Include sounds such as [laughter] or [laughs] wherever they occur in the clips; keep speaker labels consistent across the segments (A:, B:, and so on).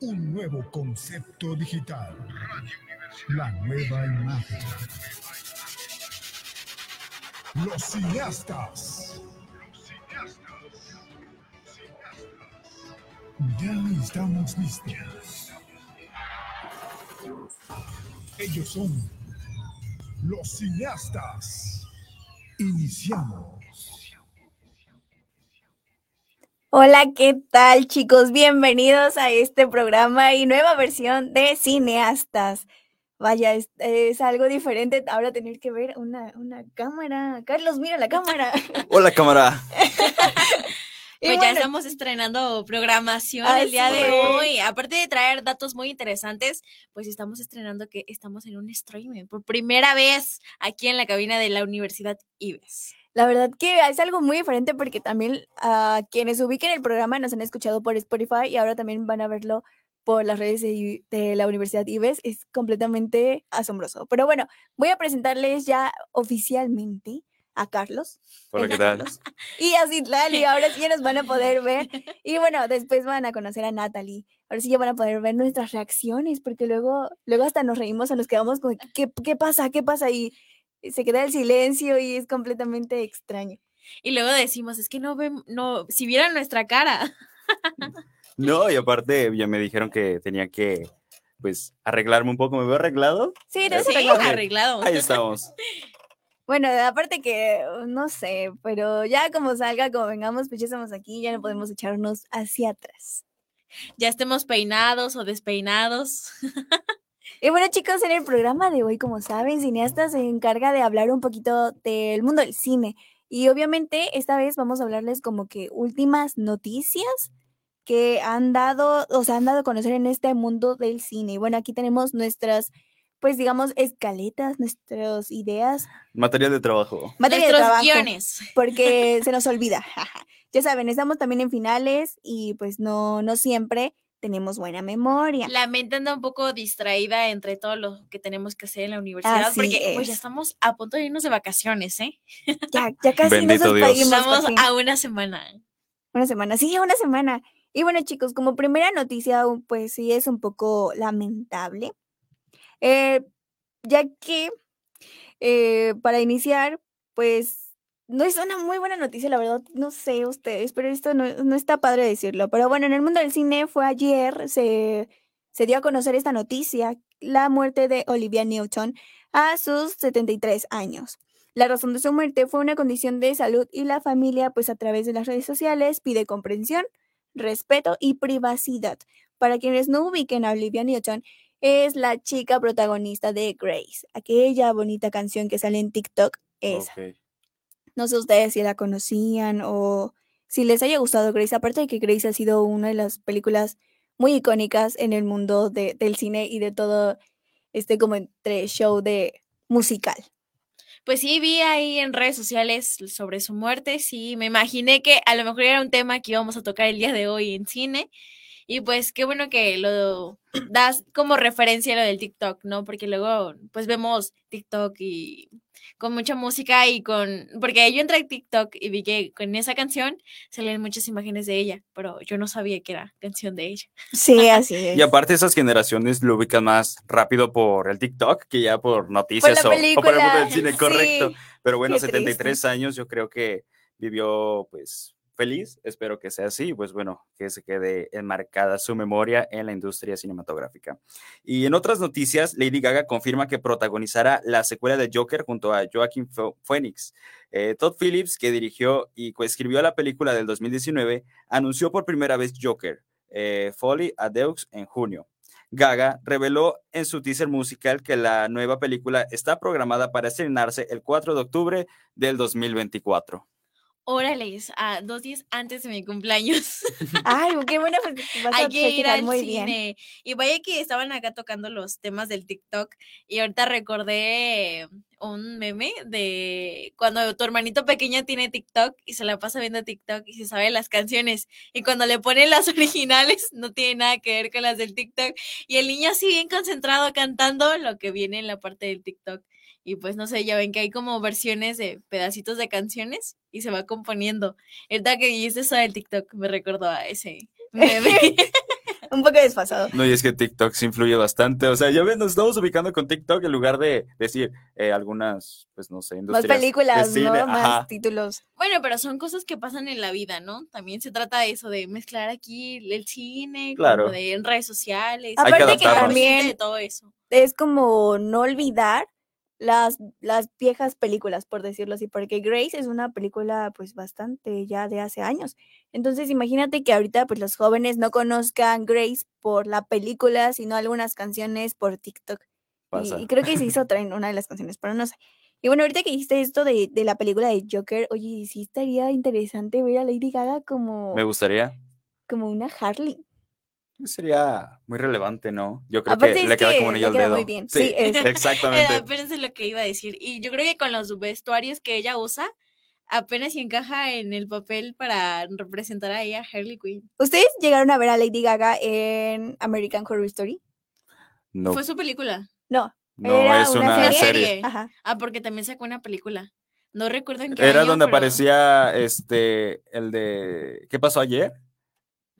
A: Un nuevo concepto digital. La nueva imagen. Los cineastas. Ya estamos listos. Ellos son los cineastas. Iniciamos.
B: Hola, ¿qué tal chicos? Bienvenidos a este programa y nueva versión de Cineastas. Vaya, es, es algo diferente ahora tener que ver una, una cámara. Carlos, mira la cámara. [laughs]
C: Hola cámara. [laughs]
B: Y
D: Pues ya
B: bueno,
D: estamos estrenando programación el día de hoy. Aparte de traer datos muy interesantes, pues estamos estrenando que estamos en un streaming por primera vez aquí en la cabina de la Universidad Ives.
B: La verdad que es algo muy diferente porque también a quienes ubiquen el programa nos han escuchado por Spotify y ahora también van a verlo por las redes de, de la Universidad Ives. Es completamente asombroso. Pero bueno, voy a presentarles ya oficialmente a Carlos.
C: Hola, ¿qué tal? [laughs]
B: Y a Citlali, [laughs] ahora sí ya nos van a poder ver. Y bueno, después van a conocer a Natalie. Ahora sí ya van a poder ver nuestras reacciones, porque luego, luego hasta nos reímos o nos quedamos como, ¿qué, qué pasa? ¿Qué pasa? Y se queda el silencio y es completamente extraño.
D: Y luego decimos, es que no ven, no, si vieran nuestra cara. [laughs]
C: No, y aparte ya me dijeron que tenía que, pues, arreglarme un poco. ¿Me veo arreglado?
B: Sí, ves
D: Sí,
B: arreglado.
D: arreglado.
C: Ahí estamos.
B: Bueno, aparte que, uh, no sé, pero ya como salga, como vengamos, pues ya estamos aquí, ya no podemos echarnos hacia atrás.
D: Ya estemos peinados o despeinados. [laughs]
B: Y bueno, chicos, en el programa de hoy, como saben, Cineasta se encarga de hablar un poquito del mundo del cine. Y obviamente esta vez vamos a hablarles como que últimas noticias que han dado, o sea, han dado a conocer en este mundo del cine. Y bueno, aquí tenemos nuestras, pues digamos, escaletas, nuestras ideas,
C: Material de trabajo.
B: materia de
D: Nuestros
B: trabajo,
D: guiones.
B: porque se nos olvida. [laughs] ya saben, estamos también en finales y pues no, no siempre tenemos buena memoria.
D: La mente anda un poco distraída entre todo lo que tenemos que hacer en la universidad,
B: Así
D: porque pues ya
B: es.
D: estamos a punto de irnos de vacaciones, ¿eh? [laughs]
B: Ya, ya casi
C: Bendito
B: nos
C: Dios.
B: despedimos,
D: Estamos a una semana.
B: Una semana, sí, una semana. Y bueno, chicos, como primera noticia, pues sí es un poco lamentable, eh, ya que eh, para iniciar, pues no es una muy buena noticia, la verdad, no sé ustedes, pero esto no, no está padre decirlo. Pero bueno, en el mundo del cine fue ayer, se, se dio a conocer esta noticia, la muerte de Olivia Newton a sus 73 años. La razón de su muerte fue una condición de salud y la familia, pues a través de las redes sociales, pide comprensión, respeto y privacidad. Para quienes no ubiquen a Olivia Newton, es la chica protagonista de Grace, aquella bonita canción que sale en TikTok. Esa. No sé ustedes si la conocían o si les haya gustado Grace, aparte de que Grace ha sido una de las películas muy icónicas en el mundo de- del cine y de todo este como entre show de musical.
D: Pues sí, vi ahí en redes sociales sobre su muerte, sí, me imaginé que a lo mejor era un tema que íbamos a tocar el día de hoy en cine. Y pues qué bueno que lo das como referencia a lo del TikTok, ¿no? Porque luego pues vemos TikTok y con mucha música y con... Porque yo entré a TikTok y vi que con esa canción salían muchas imágenes de ella, pero yo no sabía que era canción de ella.
B: Sí, [laughs] así es.
C: Y aparte esas generaciones lo ubican más rápido por el TikTok que ya por noticias o, o por el mundo del cine,
B: sí.
C: correcto. Pero bueno,
B: qué
C: 73 años yo creo que vivió pues feliz, espero que sea así, pues bueno, que se quede enmarcada su memoria en la industria cinematográfica. Y en otras noticias, Lady Gaga confirma que protagonizará la secuela de Joker junto a Joaquin Pho- Phoenix. Eh, Todd Phillips, que dirigió y coescribió la película del 2019, anunció por primera vez Joker, eh, Folly a Deux en junio. Gaga reveló en su teaser musical que la nueva película está programada para estrenarse el 4 de octubre del 2024.
D: Órale, a dos días antes de mi cumpleaños. [laughs] [laughs]
B: Ay, qué buena pues, vas a
D: Hay que ir al
B: muy bien.
D: cine. Y vaya que estaban acá tocando los temas del TikTok y ahorita recordé un meme de cuando tu hermanito pequeño tiene TikTok y se la pasa viendo TikTok y se sabe las canciones y cuando le ponen las [laughs] originales no tiene nada que ver con las del TikTok y el niño así bien concentrado cantando lo que viene en la parte del TikTok. Y pues no sé, ya ven que hay como versiones de pedacitos de canciones y se va componiendo. El que dijiste eso del TikTok me recordó a ese, Bebé. [laughs]
B: Un poco desfasado.
C: No, y es que TikTok sí influye bastante. O sea, ya ven, nos estamos ubicando con TikTok en lugar de decir eh, algunas, pues no sé,
B: Más
C: industrias de
B: películas,
C: cine,
B: ¿no?
C: ajá.
B: Más títulos.
D: Bueno, pero son cosas que pasan en la vida, ¿no? También se trata de eso, de mezclar aquí el cine,
C: Claro.
D: como de en redes sociales.
C: Hay que
B: Aparte que también
D: de todo eso.
B: es como no olvidar las, las viejas películas, por decirlo así, porque Grace es una película pues bastante ya de hace años. Entonces imagínate que ahorita pues los jóvenes no conozcan Grace por la película, sino algunas canciones por TikTok. Y, creo que se [laughs] hizo otra en una de las canciones, pero no sé. Y bueno, ahorita que dijiste esto de, de la película de Joker, oye, sí estaría interesante ver a Lady Gaga como,
C: Me gustaría.
B: como una Harley.
C: Sería muy relevante, ¿no? Yo creo
B: Aparte
C: que le queda
B: que
C: como anillo al dedo.
B: muy bien. Sí, es- [laughs]
C: exactamente.
D: Apenas es lo que iba a decir. Y yo creo que con los vestuarios que ella usa, apenas si encaja en el papel para representar a ella, Harley Quinn.
B: ¿Ustedes llegaron a ver a Lady Gaga en American Horror Story?
C: No,
D: Fue su película.
B: No,
C: no
B: era
C: es
B: una
C: una
B: serie.
C: serie.
D: serie.
B: ajá.
D: Ah, porque también sacó una película. No recuerdo en qué
C: Era
D: año,
C: donde
D: pero
C: aparecía este, el de ¿Qué pasó ayer?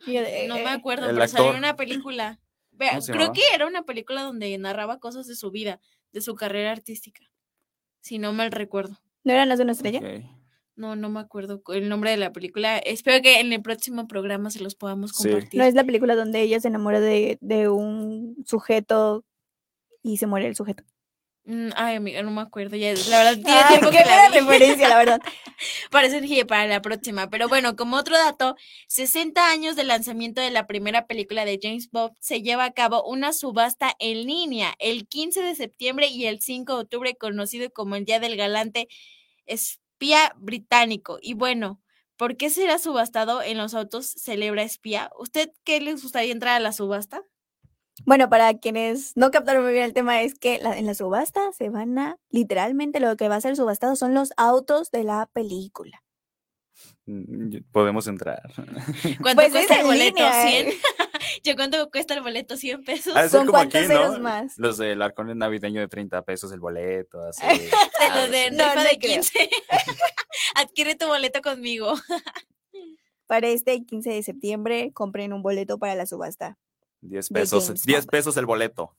C: [laughs]
D: No me
B: eh,
D: acuerdo, pero salió
C: actor.
D: en una película. Vea,
C: ¿Cómo se
D: creo
C: llamaba?
D: que era una película donde narraba cosas de su vida, de su carrera artística. Si no mal recuerdo.
B: ¿No eran las de una estrella?
D: No, no me acuerdo cu- el nombre de la película. Espero que en el próximo programa se los podamos
C: Sí.
D: compartir.
B: No es la película donde ella se enamora de, de un sujeto y se muere el sujeto.
D: Mm, Ay, amiga, no me acuerdo. Ya, la verdad, tiene
B: Ay,
D: tiempo
B: qué
D: que la vi.
B: referencia, la verdad. [laughs]
D: Parece que para la próxima. Pero bueno, como otro dato, 60 años del lanzamiento de la primera película de James Bond, se lleva a cabo una subasta en línea el 15 de septiembre y el 5 de octubre, conocido como el Día del Galante Espía Británico. Y bueno, ¿por qué será subastado en los autos Celebra Espía? ¿Usted qué les gustaría entrar a la subasta?
B: Bueno, para quienes no captaron muy bien el tema, es que la- en la subasta se van a, literalmente lo que va a ser subastado son los autos de la película.
C: Mm, Podemos entrar. [laughs]
D: ¿Cuánto
B: Pues es
D: cuesta el boleto?
B: línea,
D: ¿100?
B: ¿eh? [laughs]
D: ¿Yo cuánto cuesta el boleto? ¿100 pesos?
C: Ser
B: ¿Con
C: como
B: cuántos
C: aquí,
B: más?
C: Los del arcón navideño de 30 pesos el boleto, así. [laughs]
D: De
C: Ah,
D: los de.
B: No, no
D: de
B: creo.
D: 15. Adquiere tu boleto conmigo.
B: Para este 15 de septiembre, compren un boleto para la subasta.
C: 10
B: de
C: pesos,
B: James
C: 10
B: Bond.
C: pesos el boleto.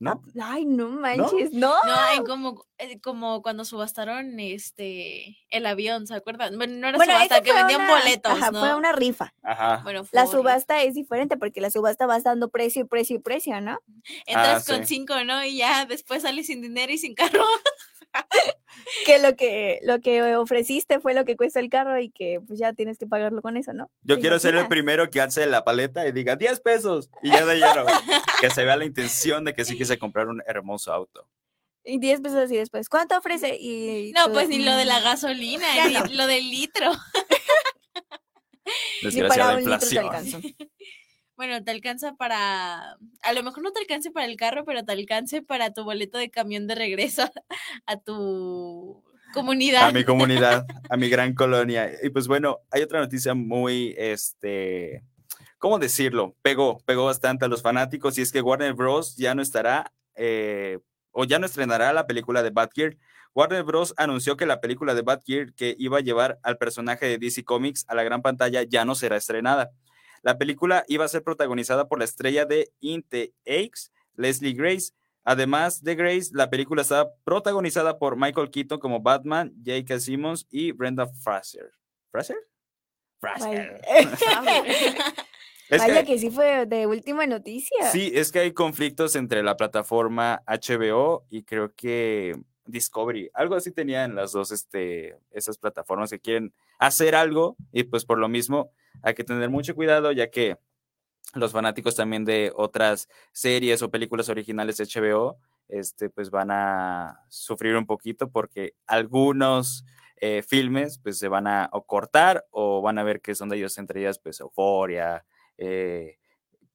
C: ¿No?
B: Ah, Ay, no manches, ¿no?
D: No, en como, eh, como cuando subastaron este el avión, ¿se acuerdan? Bueno, no era
B: Bueno,
D: subasta, que vendían
B: una-
D: boletos,
B: Ajá,
D: ¿no?
B: fue una rifa.
C: Ajá.
D: Bueno, fue
B: La subasta es diferente porque la subasta vas dando precio y precio y precio, ¿no?
D: Entras
C: Ah,
D: con
C: sí.
D: cinco, ¿no? Y ya después sales sin dinero y sin carro. [laughs] [laughs]
B: Que lo que lo que ofreciste fue lo que cuesta el carro y que pues ya tienes que pagarlo con eso, ¿no?
C: Yo
B: ¿Te
C: quiero ser el primero que alce la paleta y diga 10 pesos. Y ya de lleno. [laughs] que se vea la intención de que sí quise comprar un hermoso auto.
B: Y 10 pesos y después, ¿cuánto ofrece? Y
D: No, pues ni lo de la
B: "Mm,
D: gasolina, ni
B: no.
D: lo del litro. [laughs]
B: Ni
C: Desgraciada
B: para un litro te
C: inflación.
B: alcanzó.
D: Bueno, te alcanza para, a lo mejor no te alcance para el carro, pero te alcance para tu boleto de camión de regreso [laughs] a tu comunidad.
C: a mi comunidad, a mi gran colonia. Y pues bueno, hay otra noticia muy, este, ¿cómo decirlo? Pegó, pegó bastante a los fanáticos y es que Warner Bros. ya no estará, eh, o ya no estrenará la película de Batgirl. Warner Bros. anunció que la película de Batgirl que iba a llevar al personaje de DC Comics a la gran pantalla ya no será estrenada. La película iba a ser protagonizada por la estrella de Inte X, Leslie Grace, Además de Grace, la película está protagonizada por Michael Keaton como Batman, J.K. Simmons y Brenda Fraser. ¿Fraser? Fraser. [laughs] [laughs] Es
B: Vaya
C: que-
B: que sí fue de última noticia.
C: Sí, es que hay conflictos entre la plataforma HBO y creo que Discovery. Algo así tenían las dos, este, esas plataformas que quieren hacer algo y pues por lo mismo hay que tener mucho cuidado ya que los fanáticos también de otras series o películas originales de HBO, este, pues van a sufrir un poquito porque algunos eh, filmes pues se van a o cortar o van a ver que son de ellos entre ellas pues Euphoria, eh,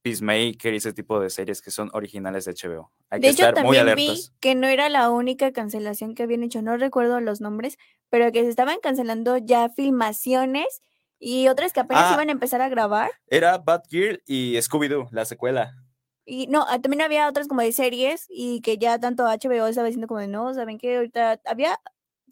C: Peacemaker y ese tipo de series que son originales de HBO. Hay
B: De
C: que
B: hecho,
C: estar muy
B: también vi
C: alertas.
B: que no era la única cancelación que habían hecho, no recuerdo los nombres, pero que se estaban cancelando ya filmaciones y otras que apenas
C: Ah.
B: iban a empezar a grabar.
C: Era Batgirl y Scooby-Doo, la secuela.
B: Y no, ah, también había otras como de series y que ya tanto HBO estaba diciendo como de no, saben que ahorita había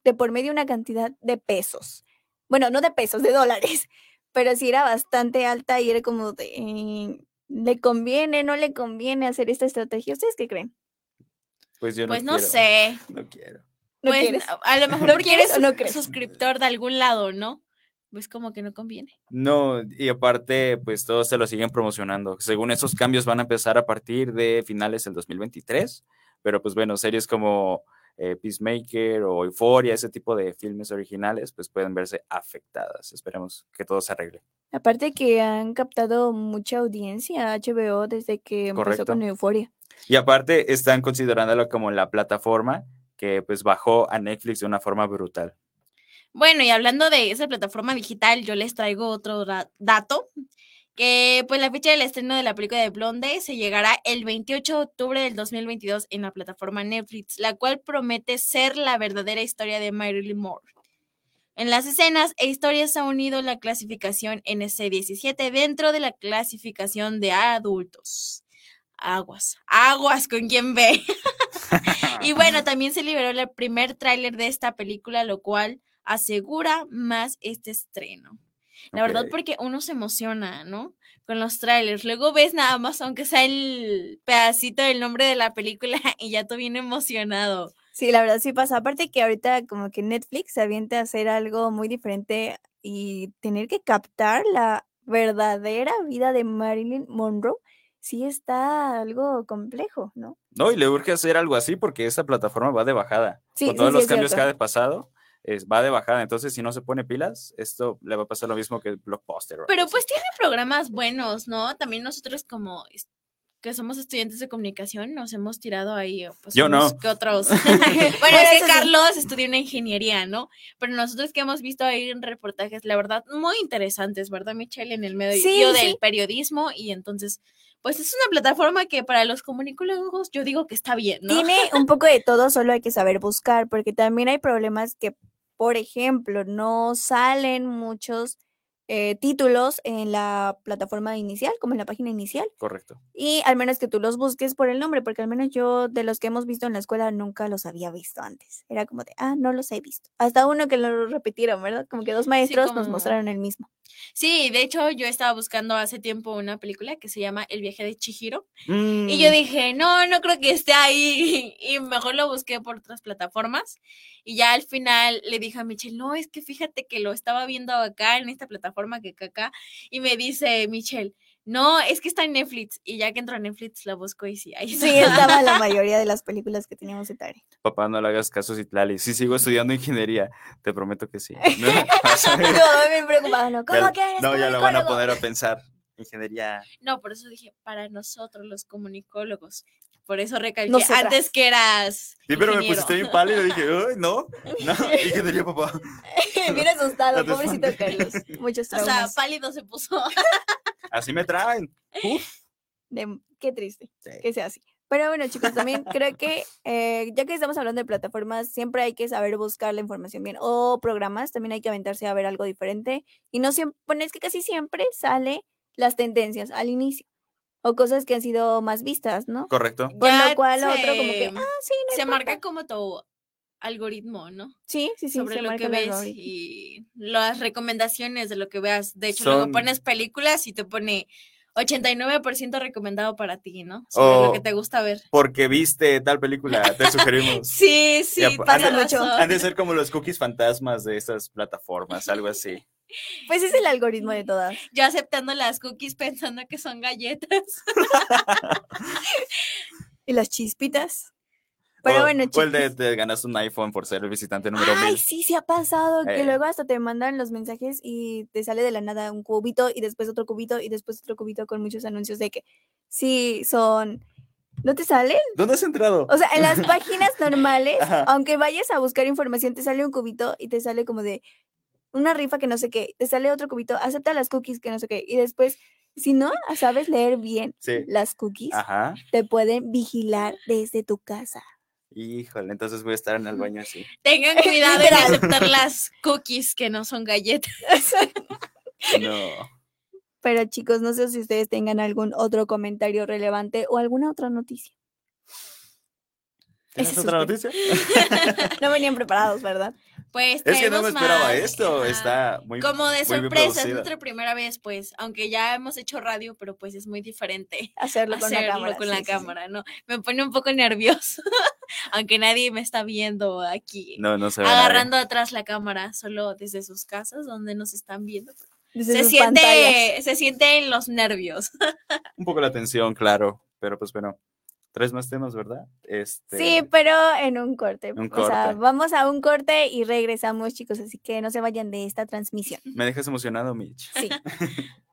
B: de por medio una cantidad de pesos. Bueno, no de pesos, de dólares, [laughs] pero sí era bastante alta y era como de, ¿le conviene, no le conviene hacer esta estrategia? ¿Ustedes qué creen?
C: Pues yo no
D: Pues no
C: quiero,
D: sé.
C: No quiero.
B: ¿No
D: Pues
B: quieres?
D: a- lo mejor
B: ¿No
D: porque
B: quieres
D: eres
B: o no crees?
D: suscriptor de algún lado, ¿no? Pues como que no conviene.
C: No, y aparte, pues todos se lo siguen promocionando. Según esos cambios van a empezar a partir de finales del 2023, pero pues bueno, series como eh, Peacemaker o Euphoria, ese tipo de filmes originales, pues pueden verse afectadas. Esperemos que todo se arregle.
B: Aparte que han captado mucha audiencia HBO desde que empezó con Euforia.
C: Y aparte, están considerándolo como la plataforma que pues bajó a Netflix de una forma brutal.
D: Bueno, y hablando de esa plataforma digital, yo les traigo otro da- dato, que pues la fecha del estreno de la película de Blonde se llegará el 28 de octubre del 2022 en la plataforma Netflix, la cual promete ser la verdadera historia de Marilyn Monroe. En las escenas e historias ha unido la clasificación NC17 dentro de la clasificación de adultos. Aguas, aguas con quien ve. [laughs] Y bueno, también se liberó el primer tráiler de esta película, lo cual asegura más este estreno. La verdad, porque uno se emociona, ¿no? Con los trailers. Luego ves nada más, aunque sea el pedacito del nombre de la película, [laughs] y ya tú bien emocionado.
B: Sí, la verdad sí pasa. Aparte que ahorita como que Netflix se avienta a hacer algo muy diferente y tener que captar la verdadera vida de Marilyn Monroe, sí está algo complejo, ¿no?
C: No, y le urge hacer algo así porque esa plataforma va de bajada.
B: Sí,
C: Con todos
B: sí,
C: los cambios que ha pasado, es, va de bajada. Entonces, si no se pone pilas, esto le va a pasar lo mismo que Blockbuster. o algo
D: Pero pues tiene programas buenos, ¿no? También nosotros como que somos estudiantes de comunicación nos hemos tirado ahí pues,
C: Yo no.
D: que otros. [laughs] [laughs] bueno, es que. Carlos estudió una ingeniería, ¿no? Pero nosotros que hemos visto ahí en reportajes, la verdad, muy interesantes, ¿verdad, Michelle? En el medio
B: Sí,
D: del
B: sí.
D: periodismo y entonces, pues es una plataforma que para los comunicólogos yo digo que está bien, ¿no?
B: Tiene un poco de todo, solo hay que saber buscar, porque también hay problemas que, por ejemplo, no salen muchos eh, títulos en la plataforma inicial, como en la página inicial.
C: Correcto.
B: Y al menos que tú los busques por el nombre, porque al menos yo de los que hemos visto en la escuela nunca los había visto antes. Era como de, ah, no los he visto. Hasta uno que lo repitieron, ¿verdad? Como que dos maestros nos
D: como-
B: mostraron el mismo.
D: Sí, de hecho yo estaba buscando hace tiempo una película que se llama El viaje de Chihiro Y
C: Mm,
D: yo dije, no, no creo que esté ahí. [laughs] Y mejor lo busqué por otras plataformas. Y ya al final le dije a Michelle, no, es que fíjate que lo estaba viendo acá en esta plataforma que acá. Y me dice Michelle, no, es que está en Netflix. Y ya que entro a Netflix la busco y sí, ahí
B: Sí, estaba la [laughs] mayoría de las películas que teníamos de tarea.
C: Papá, no le hagas caso, Citlali. Si sigo estudiando ingeniería, te prometo que sí. [laughs] [laughs] No, a
B: bien preocupado, ¿no? ¿Cómo
C: Ya-
B: que eres
C: no, ya lo van a poner a pensar. Ingeniería.
D: No, por eso dije, para nosotros los comunicólogos. Por eso recalqué
B: Nosotras.
D: antes que eras.
C: Sí, pero me pusiste bien pálido. Dije, uy, no, no, ingeniería, papá.
B: Bien asustado, pobrecito. Carlos. Muchos
D: O sea,
B: traumas.
D: pálido se puso.
C: Así me traen. Uf.
B: de- qué triste
C: Sí.
B: que sea así. Pero bueno, chicos, también creo que eh, ya que estamos hablando de plataformas, siempre hay que saber buscar la información bien. O programas, también hay que aventarse a ver algo diferente. Y no siempre, bueno, es que casi siempre sale las tendencias al inicio. O cosas que han sido más vistas, ¿no?
C: Correcto.
B: Por
D: Ya
B: lo cual otro como que,
D: se-
B: ah, sí, no
D: se
B: importa".
D: marca como tu algoritmo, ¿no?
B: Sí, sí, sí.
D: sobre
B: se
D: lo
B: marca
D: que ves y las recomendaciones de lo que veas. De hecho, luego pones películas y te pone 89% recomendado para ti, ¿no? Sobre lo que
C: O-
D: te gusta ver.
C: Porque viste tal película, te sugerimos. [laughs]
D: Sí, sí,
C: Ya,
D: pasa
B: han de-
D: mucho. [laughs]
C: Han de ser como los cookies fantasmas de estas plataformas, algo así. [laughs]
B: Pues es el algoritmo de todas.
D: Yo aceptando las cookies pensando que son galletas.
B: Y las chispitas. Pero
C: o,
B: bueno,
C: o el de
B: chicos.
C: te ganas un iPhone por ser el visitante número
B: Ay,
C: mil.
B: sí, sí ha pasado, que
C: Eh.
B: luego hasta te mandan los mensajes y te sale de la nada un cubito y después otro cubito y después otro cubito con muchos anuncios de que sí son... ¿No te sale?
C: ¿Dónde has entrado?
B: O sea, en las [laughs] páginas normales, aunque vayas a buscar información, te sale un cubito y te sale como de una rifa que no sé qué, te sale otro cubito, acepta las cookies que no sé qué, y después, si no sabes leer bien
C: Sí.
B: las cookies,
C: Ajá.
B: te pueden vigilar desde tu casa.
C: Híjole, entonces voy a estar en el baño así. [laughs]
D: Tengan cuidado en aceptar las cookies que no son galletas. [laughs]
C: No.
B: Pero chicos, no sé si ustedes tengan algún otro comentario relevante o alguna otra noticia.
C: ¿Tienes
B: Ese
C: otra noticia? [laughs]
B: No venían preparados, ¿verdad?
D: Pues
C: Es que no me esperaba
D: más,
C: esto.
D: ajá.
C: Está muy.
D: Como de
C: muy bien
D: sorpresa, es nuestra primera vez, pues, aunque ya hemos hecho radio, pero pues es muy diferente [laughs]
B: Hacerlo con la cámara.
D: con
B: sí,
D: la
B: sí, sí.
D: cámara, ¿no? Me pone un poco nervioso, [laughs] aunque nadie me está viendo aquí,
C: No, no se ve. nadie.
D: agarrando atrás la cámara, solo desde sus casas donde nos están viendo.
B: Desde
D: Se
B: sus
D: siente,
B: pantallas.
D: se sienten los nervios. [laughs]
C: Un poco la tensión, claro. Pero pues bueno. Tres más temas, ¿verdad? Este.
B: Sí, pero en un corte.
C: Un
B: O sea,
C: corte.
B: vamos a un corte y regresamos, chicos, así que no se vayan de esta transmisión.
C: Me dejas emocionado, Mitch.
B: Sí. [laughs]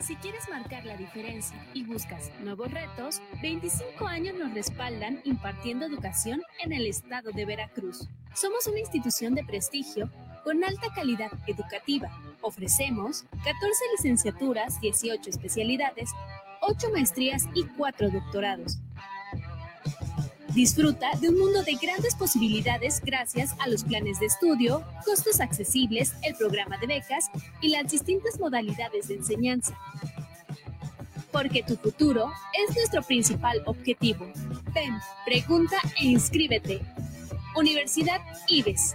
E: Si quieres marcar la diferencia y buscas nuevos retos, 25 años nos respaldan impartiendo educación en el estado de Veracruz. Somos una institución de prestigio con alta calidad educativa. Ofrecemos 14 licenciaturas, 18 especialidades, 8 maestrías y 4 doctorados. Disfruta de un mundo de grandes posibilidades gracias a los planes de estudio, costos accesibles, el programa de becas y las distintas modalidades de enseñanza. Porque tu futuro es nuestro principal objetivo. Ven, pregunta e inscríbete. Universidad IBES.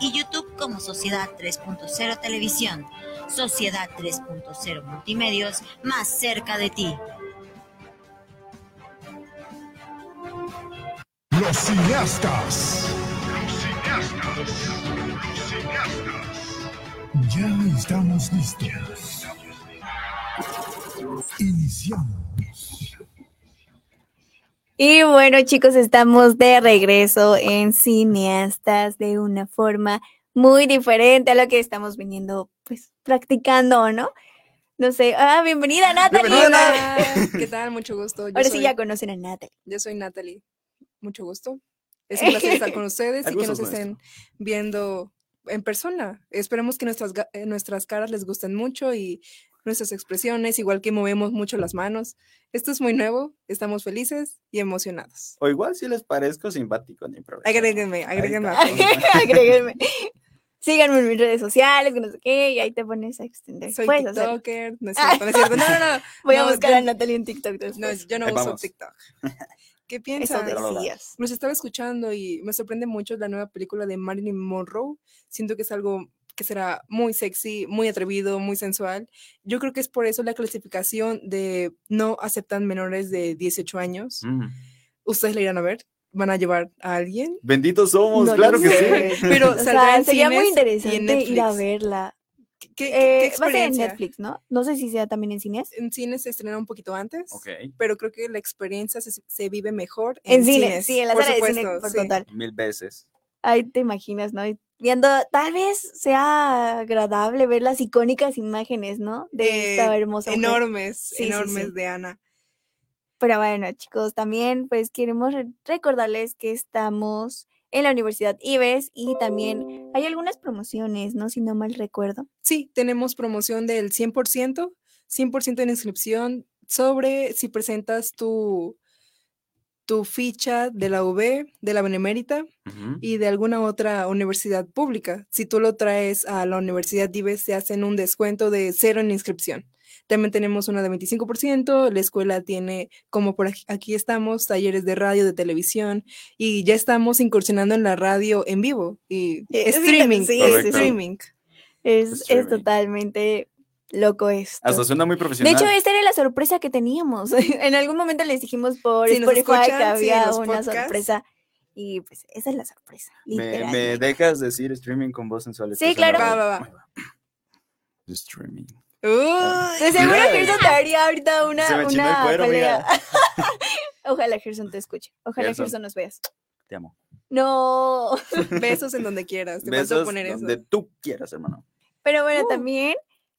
F: y YouTube como Sociedad 3.0 Televisión. Sociedad 3.0 Multimedios, más cerca de ti.
A: Los cineastas. Los cineastas. Los cineastas. Ya estamos listos. Iniciamos.
B: Y bueno, chicos, estamos de regreso en Cineastas de una forma muy diferente a lo que estamos viniendo, pues, practicando, ¿no? No sé. Ah, bienvenida, Natalie.
C: Bienvenida,
B: Hola.
G: Hola, [laughs] ¿qué tal? Mucho gusto. Yo
B: Ahora
G: soy,
B: sí ya conocen a Natalie.
G: Yo soy Natalie. Mucho gusto. Es un placer estar con [laughs] ustedes y que nos estén viendo en persona. Esperemos que nuestras, ga- eh, nuestras caras les gusten mucho y nuestras expresiones, igual que movemos mucho las manos. Esto es muy nuevo, estamos felices y emocionados.
C: O igual si les parezco simpático, ni problema.
G: Agréguenme, agréguenme. [laughs]
B: Agréguenme. Síganme en mis redes sociales, que no sé qué, y ahí te pones a extender.
G: Soy
B: Puedes
G: no es cierto, no es cierto. No, no, no. [laughs]
B: Voy a buscar
G: yo-
B: a Natalie en TikTok después.
G: No, yo no
C: Ahí
G: uso
C: vamos.
G: TikTok. [laughs] ¿Qué
B: Eso
G: piensas?
B: decías.
G: Los estaba escuchando y me sorprende mucho la nueva película de Marilyn Monroe. Siento que es algo que será muy sexy, muy atrevido, muy sensual. Yo creo que es por eso la clasificación de no aceptan menores de 18 años.
C: Mm.
G: ¿Ustedes la irán a ver? ¿Van a llevar a alguien?
C: Benditos somos,
B: No
C: claro que
B: sé.
C: sí. [laughs]
G: Pero [laughs]
B: O
G: saldrá
B: sea, sería muy
G: cines
B: interesante ir a verla.
G: ¿Qué, qué- qué
B: Eh, va a ser en
G: experiencia?
B: Netflix, ¿no? No sé si sea también en cines.
G: En cines se estrenó un poquito antes,
C: Ok.
G: pero creo que la experiencia se, se vive mejor
B: En,
G: en,
B: cine,
G: cines,
B: sí, en la
G: por
B: sala de cine,
G: supuesto,
B: por
G: sí.
B: total.
C: Mil veces.
B: Ahí te imaginas, ¿no? Y Viendo, tal vez sea agradable ver las icónicas imágenes, ¿no? De esta
G: Eh,
B: hermosa mujer.
G: enormes,
B: Sí,
G: enormes
B: sí.
G: de Ana.
B: Pero bueno, chicos, también pues queremos re- recordarles que estamos en la Universidad IBES y también hay algunas promociones, ¿no? Si no mal recuerdo.
G: Sí, tenemos promoción del 100%, 100% en inscripción sobre si presentas tu, tu ficha de la UB, de la Benemérita y de alguna otra universidad pública. Si tú lo traes a la Universidad IBES, te hacen un descuento de cero en inscripción. También tenemos una de 25%, la escuela tiene, como por aquí, aquí estamos, talleres de radio, de televisión, y ya estamos incursionando en la radio en vivo y
B: Eh, sí,
G: streaming,
B: sí,
C: Correcto.
G: streaming.
B: Es, es totalmente loco esto.
C: Hasta suena muy
B: De
C: profesional.
B: hecho, esta era la sorpresa que teníamos. [laughs] en algún momento les dijimos por
G: Si
B: Spotify
G: escuchan,
B: había una sorpresa. Y pues esa es la sorpresa.
C: me, dejas decir streaming con voz sensual.
B: Sí, claro.
G: Va, va, va.
C: Streaming.
B: De seguro Gerson te haría ahorita una,
C: Se me el
B: una
C: cuero,
B: pelea.
C: mira. [laughs]
B: Ojalá Gerson te escuche. Ojalá
C: Gerson.
B: Gerson nos veas.
C: Te amo.
B: No.
G: Besos en donde quieras. Te
C: Besos
G: poner eso.
C: donde tú quieras, hermano.
B: Pero bueno,
G: Uh.
B: también,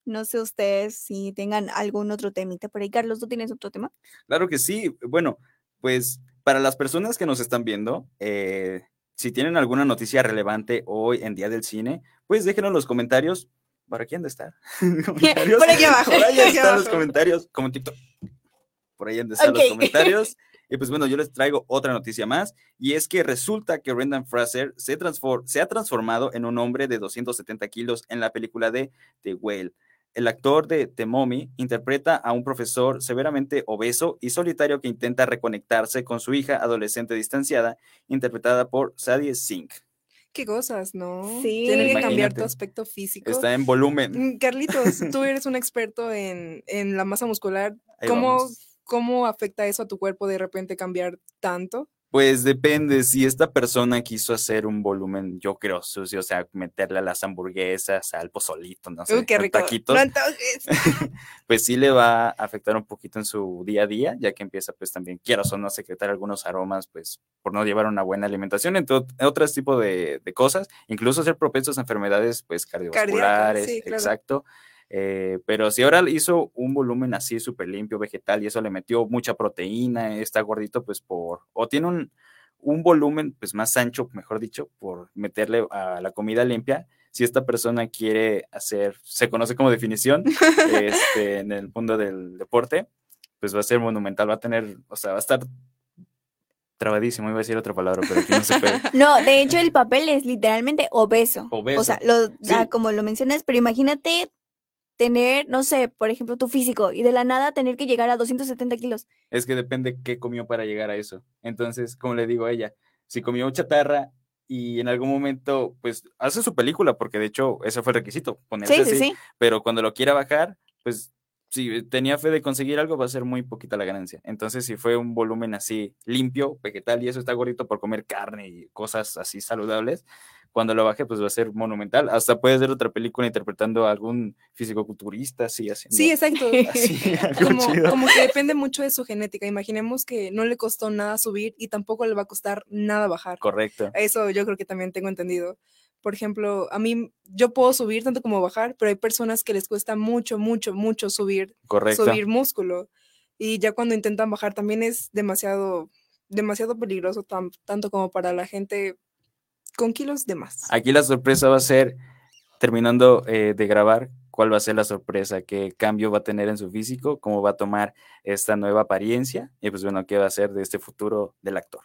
B: no sé ustedes si tengan algún otro temita por ahí. Carlos, ¿tú tienes otro tema?
C: Claro que sí. Bueno, pues para las personas que nos están viendo, eh, si tienen alguna noticia relevante hoy en Día del Cine, pues déjenos en los comentarios. ¿Para quién de estar? [laughs] [laughs]
B: Por aquí abajo,
C: Por ahí están los [laughs] comentarios, como en TikTok. Por ahí han de estar
B: Ok.
C: los comentarios. Y pues bueno, yo les traigo otra noticia más. Y es que resulta que Brendan Fraser se, transfor- se ha transformado en un hombre de 270 kilos en la película de The Whale. El actor de The Mummy interpreta a un profesor severamente obeso y solitario que intenta reconectarse con su hija adolescente distanciada, interpretada por Sadie Sink.
G: Qué cosas, ¿no?
B: Sí.
G: Tienes que cambiar tu aspecto físico.
C: Está en volumen.
G: Mm, Carlitos, tú eres un experto en, en la masa muscular.
C: Ahí
G: ¿Cómo,
C: vamos.
G: ¿Cómo afecta eso a tu cuerpo de repente cambiar tanto?
C: Pues depende, si esta persona quiso hacer un volumen, yo creo, sucio, o sea, meterle a las hamburguesas, al pozolito, no sé,
G: Uy, qué rico.
C: taquitos,
G: No [laughs]
C: pues sí le va a afectar un poquito en su día a día, ya que empieza pues también, quieras o no, a secretar algunos aromas, pues por no llevar una buena alimentación, entre ot- otros tipos de, de cosas, incluso ser propensos a enfermedades pues cardiovasculares,
G: sí, claro.
C: exacto. Eh, pero si ahora hizo un volumen así súper limpio, vegetal, y eso le metió mucha proteína, está gordito, pues por, o tiene un, un volumen pues más ancho, mejor dicho, por meterle a la comida limpia. Si esta persona quiere hacer, se conoce como definición [laughs] este, en el mundo del deporte, pues va a ser monumental, va a tener, o sea, va a estar trabadísimo, iba a decir otra palabra, pero aquí no se puede. [laughs]
B: No, de hecho el papel es literalmente obeso.
C: Obeso.
B: O sea, lo,
C: Sí.
B: ah, como lo mencionas, pero imagínate tener, no sé, por ejemplo, tu físico y de la nada tener que llegar a 270 kilos.
C: Es que depende qué comió para llegar a eso. Entonces, como le digo a ella, si comió chatarra y en algún momento, pues hace su película, porque de hecho ese fue el requisito, ponerse
B: Sí, sí,
C: así.
B: sí.
C: Pero cuando lo quiera bajar, pues si tenía fe de conseguir algo, va a ser muy poquita la ganancia. Entonces, si fue un volumen así limpio, vegetal, y eso está gordito por comer carne y cosas así saludables, cuando lo baje, pues va a ser monumental. Hasta puede ser otra película interpretando a algún fisicoculturista, así haciendo.
G: Sí, exacto. [laughs]
C: así, [laughs]
G: Como, como que depende mucho de su genética. Imaginemos que no le costó nada subir y tampoco le va a costar nada bajar.
C: Correcto.
G: Eso yo creo que también tengo entendido. Por ejemplo, a mí yo puedo subir tanto como bajar, pero hay personas que les cuesta mucho, mucho, mucho subir,
C: Correcto.
G: subir músculo. Y ya cuando intentan bajar también es demasiado, demasiado peligroso, tan- tanto como para la gente con kilos de más.
C: Aquí la sorpresa va a ser, terminando eh, de grabar, cuál va a ser la sorpresa, qué cambio va a tener en su físico, cómo va a tomar esta nueva apariencia y pues bueno, qué va a ser de este futuro del actor.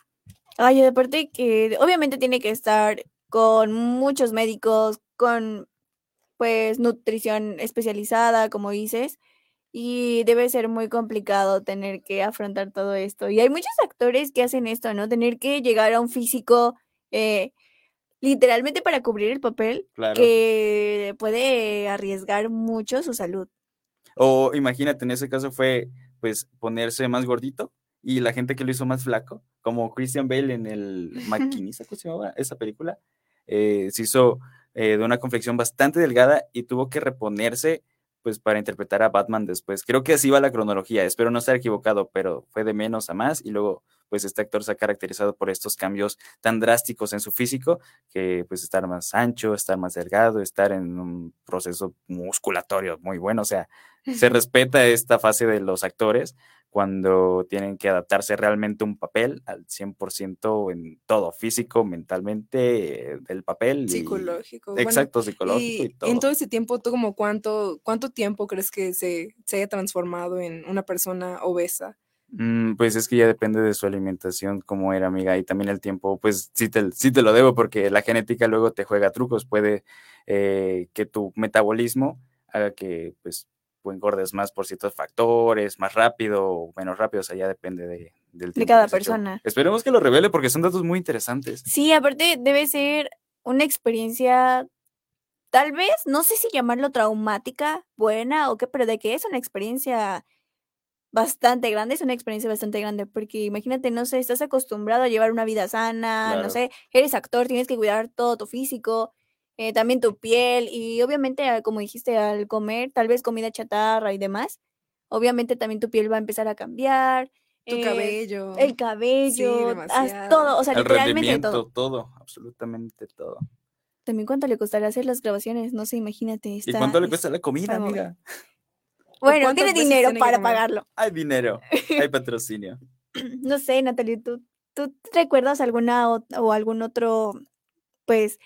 B: Ay, aparte que obviamente tiene que estar con muchos médicos, con pues nutrición especializada, como dices, y debe ser muy complicado tener que afrontar todo esto. Y hay muchos actores que hacen esto, ¿no? Tener que llegar a un físico eh, literalmente para cubrir el papel,
C: Claro.
B: que puede arriesgar mucho su salud.
C: O imagínate, en ese caso fue pues ponerse más gordito y la gente que lo hizo más flaco, como Christian Bale en el [laughs] Maquinista, ¿cómo se llamaba esa película? Eh, se hizo eh, de una confección bastante delgada y tuvo que reponerse pues para interpretar a Batman después. Creo que así va la cronología, espero no estar equivocado, pero fue de menos a más y luego pues este actor se ha caracterizado por estos cambios tan drásticos en su físico, que pues estar más ancho, estar más delgado, estar en un proceso musculatorio muy bueno, o sea, se [laughs] respeta esta fase de los actores cuando tienen que adaptarse realmente a un papel al 100% en todo, físico, mentalmente, eh, del papel. y-
G: Psicológico. bueno,
C: exacto, psicológico y,
G: Y
C: todo.
G: en todo ese tiempo, ¿tú como cuánto, cuánto tiempo crees que se, se haya transformado en una persona obesa?
C: Mm, pues es que ya depende de su alimentación, cómo era, amiga, y también el tiempo, pues sí te, sí te lo debo porque la genética luego te juega trucos, puede eh, que tu metabolismo haga que pues tú engordes más por ciertos factores, más rápido o menos rápido, o sea, ya depende de, del tiempo
B: cada
C: se echó.
B: persona.
C: Esperemos que lo revele porque son datos muy interesantes.
B: Sí, aparte debe ser una experiencia, tal vez, no sé si llamarlo traumática, buena o qué, pero de que es una experiencia bastante grande, es una experiencia bastante grande, porque imagínate, no sé, estás acostumbrado a llevar una vida sana, no sé, eres actor, tienes que cuidar todo tu físico, eh, también tu piel y obviamente, ah, como dijiste, al comer tal vez comida chatarra y demás, obviamente también tu piel va a empezar a cambiar.
G: Tu
B: eh,
G: cabello.
B: El cabello, todo, o sea,
C: El
B: literalmente todo.
C: todo, absolutamente todo.
B: También cuánto le costaría hacer las grabaciones, no sé, imagínate.
C: ¿Y
B: Está,
C: cuánto le
B: es-
C: cuesta la comida, amiga? [laughs]
B: Bueno, tiene dinero
G: tiene
B: para pagarlo.
C: Hay dinero, hay [laughs] patrocinio.
B: No sé, Natalie, ¿tú, tú recuerdas alguna o algún otro, pues,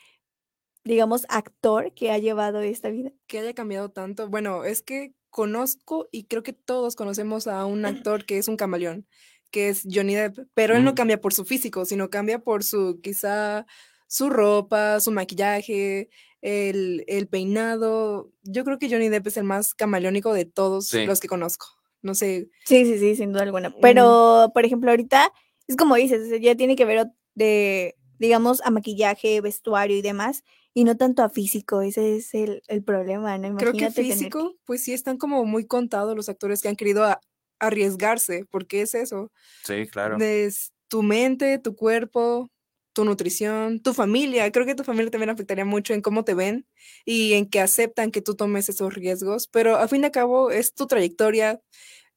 B: digamos, actor que ha llevado esta vida?
G: que haya cambiado tanto. Bueno, es que conozco y creo que todos conocemos a un actor que es un camaleón, que es Johnny Depp, pero él no
C: Mm.
G: cambia por su físico, sino cambia por su, quizá, su ropa, su maquillaje, el, el peinado. Yo creo que Johnny Depp es el más camaleónico de todos
C: Sí.
G: los que conozco. No sé,
B: Sí, sí, sí, sin duda alguna. Pero, por ejemplo, ahorita es como dices, ya tiene que ver de, digamos, a maquillaje, vestuario y demás, y no tanto a físico. Ese es el, el problema, ¿no?
G: creo que
B: Imagínate tener
G: físico, pues sí están como muy contados los actores que han querido a- arriesgarse, porque es eso.
C: Sí, claro.
G: Es tu mente, tu cuerpo, tu nutrición, tu familia. Creo que tu familia también afectaría mucho en cómo te ven y en que aceptan que tú tomes esos riesgos. Pero a fin de cabo es tu trayectoria,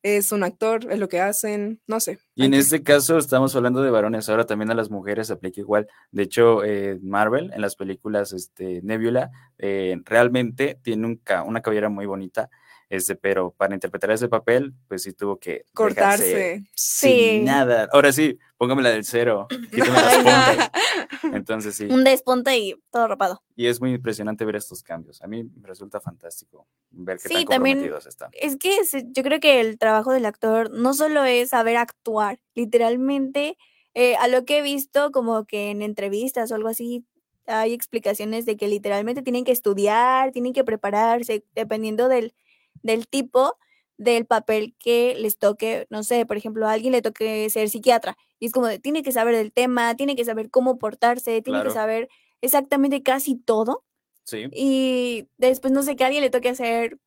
G: es un actor, es lo que hacen, no sé.
C: Y en este caso estamos hablando de varones, ahora también a las mujeres se aplica igual. De hecho, eh, Marvel, en las películas este, Nebula, eh, realmente tiene un ca- una cabellera muy bonita, este, pero para interpretar ese papel, pues sí tuvo que
G: Cortarse.
C: sin
B: Sí.
C: nada. Ahora sí, póngame la del cero, [laughs] quítame las
B: Ay, no.
C: puntas. [laughs] Entonces sí,
B: un despunte y todo rapado.
C: y es muy impresionante ver estos cambios. A mí me resulta fantástico ver qué
B: Sí,
C: tan
B: también
C: comprometidos están.
B: Es que yo creo que el trabajo del actor no solo es saber actuar, literalmente, eh, a lo que he visto como que en entrevistas o algo así, hay explicaciones de que literalmente tienen que estudiar, tienen que prepararse, dependiendo del, del tipo del papel que les toque, no sé, por ejemplo, a alguien le toque ser psiquiatra y es como de, tiene que saber del tema, tiene que saber cómo portarse, tiene que saber exactamente casi todo
C: Sí,
B: y después no sé que a alguien le toque hacer,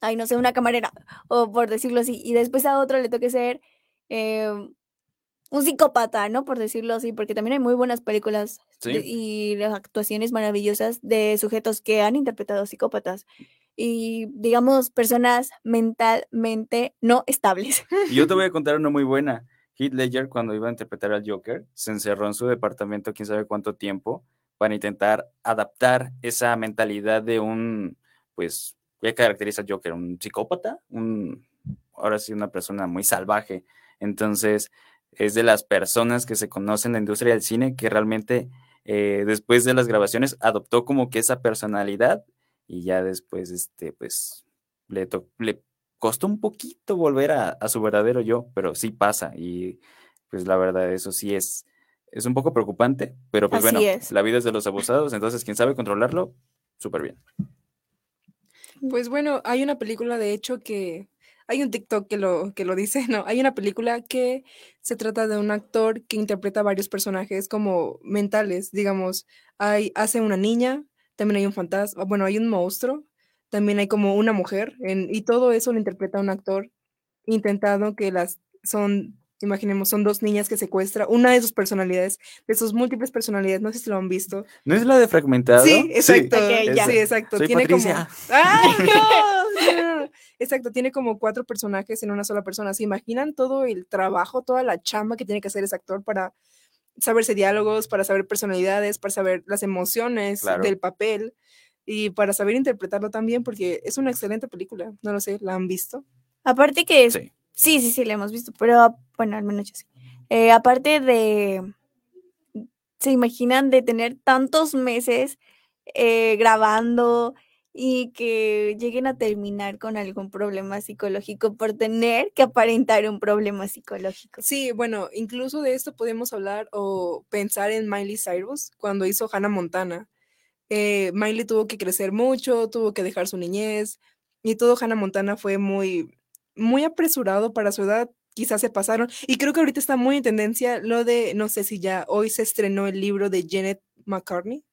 B: ay, no sé, una camarera, o por decirlo así, y después a otro le toque ser eh, un psicópata, ¿no? Por decirlo así, porque también hay muy buenas películas de- y las actuaciones maravillosas de sujetos que han interpretado psicópatas y, digamos, personas mentalmente no estables. [laughs]
C: Yo te voy a contar una muy buena. Heath Ledger, cuando iba a interpretar al Joker, se encerró en su departamento quién sabe cuánto tiempo para intentar adaptar esa mentalidad de un, pues, ¿qué caracteriza al Joker? ¿Un psicópata? Un, ahora sí, una persona muy salvaje. Entonces, es de las personas que se conocen en la industria del cine que realmente eh, después de las grabaciones adoptó como que esa personalidad y ya después, este, pues, le, to- le costó un poquito volver a, a su verdadero yo, pero sí pasa y pues la verdad eso sí es, es un poco preocupante, pero pues
B: Así
C: bueno,
B: es.
C: la vida es de los abusados, entonces quien sabe controlarlo, súper bien.
G: Pues bueno, hay una película de hecho que hay un TikTok que lo que lo dice, [laughs] no, hay una película que se trata de un actor que interpreta varios personajes como mentales, digamos, hay hace una niña, también hay un fantasma, bueno, hay un monstruo, también hay como una mujer en- y todo eso lo interpreta un actor intentando que las son Imaginemos, son dos niñas que secuestra, una de sus personalidades, de sus múltiples personalidades, no sé si lo han visto.
C: ¿No es la de fragmentado?
G: Sí, exacto.
B: Ya.
G: Sí, exacto.
C: Soy
G: tiene
C: Patricia.
G: como. [laughs] ¡Ay, no! No, no. Exacto, tiene como cuatro personajes en una sola persona. ¿Se imaginan todo el trabajo, toda la chamba que tiene que hacer ese actor para saberse diálogos, para saber personalidades, para saber las emociones
C: Claro.
G: del papel y para saber interpretarlo también? Porque es una excelente película. No lo sé, ¿la han visto?
B: Aparte que es-
C: Sí.
B: sí, sí, sí, la hemos visto, pero bueno, al menos yo sí. Eh, aparte de, ¿se imaginan de tener tantos meses eh, grabando y que lleguen a terminar con algún problema psicológico por tener que aparentar un problema psicológico?
G: Sí, bueno, incluso de esto podemos hablar o pensar en Miley Cyrus cuando hizo Hannah Montana. Eh, Miley tuvo que crecer mucho, tuvo que dejar su niñez y todo Hannah Montana fue muy, muy apresurado para su edad. Quizás se pasaron. Y creo que ahorita está muy en tendencia lo de, no sé si ya hoy se estrenó el libro de Janet McCartney.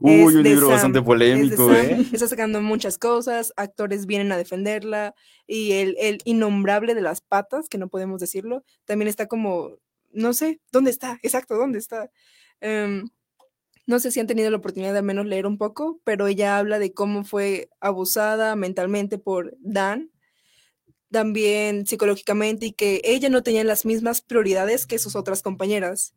C: Uy,
G: Es
C: un libro
G: Sam,
C: bastante
G: es
C: polémico,
G: Sam.
C: ¿eh?
G: Está sacando muchas cosas, actores vienen a defenderla y el, el innombrable de las patas, que no podemos decirlo, también está como, no sé, ¿dónde está? Exacto, ¿dónde está? Em, no sé si han tenido la oportunidad de al menos leer un poco, pero ella habla de cómo fue abusada mentalmente por Dan, también psicológicamente, y que ella no tenía las mismas prioridades que sus otras compañeras.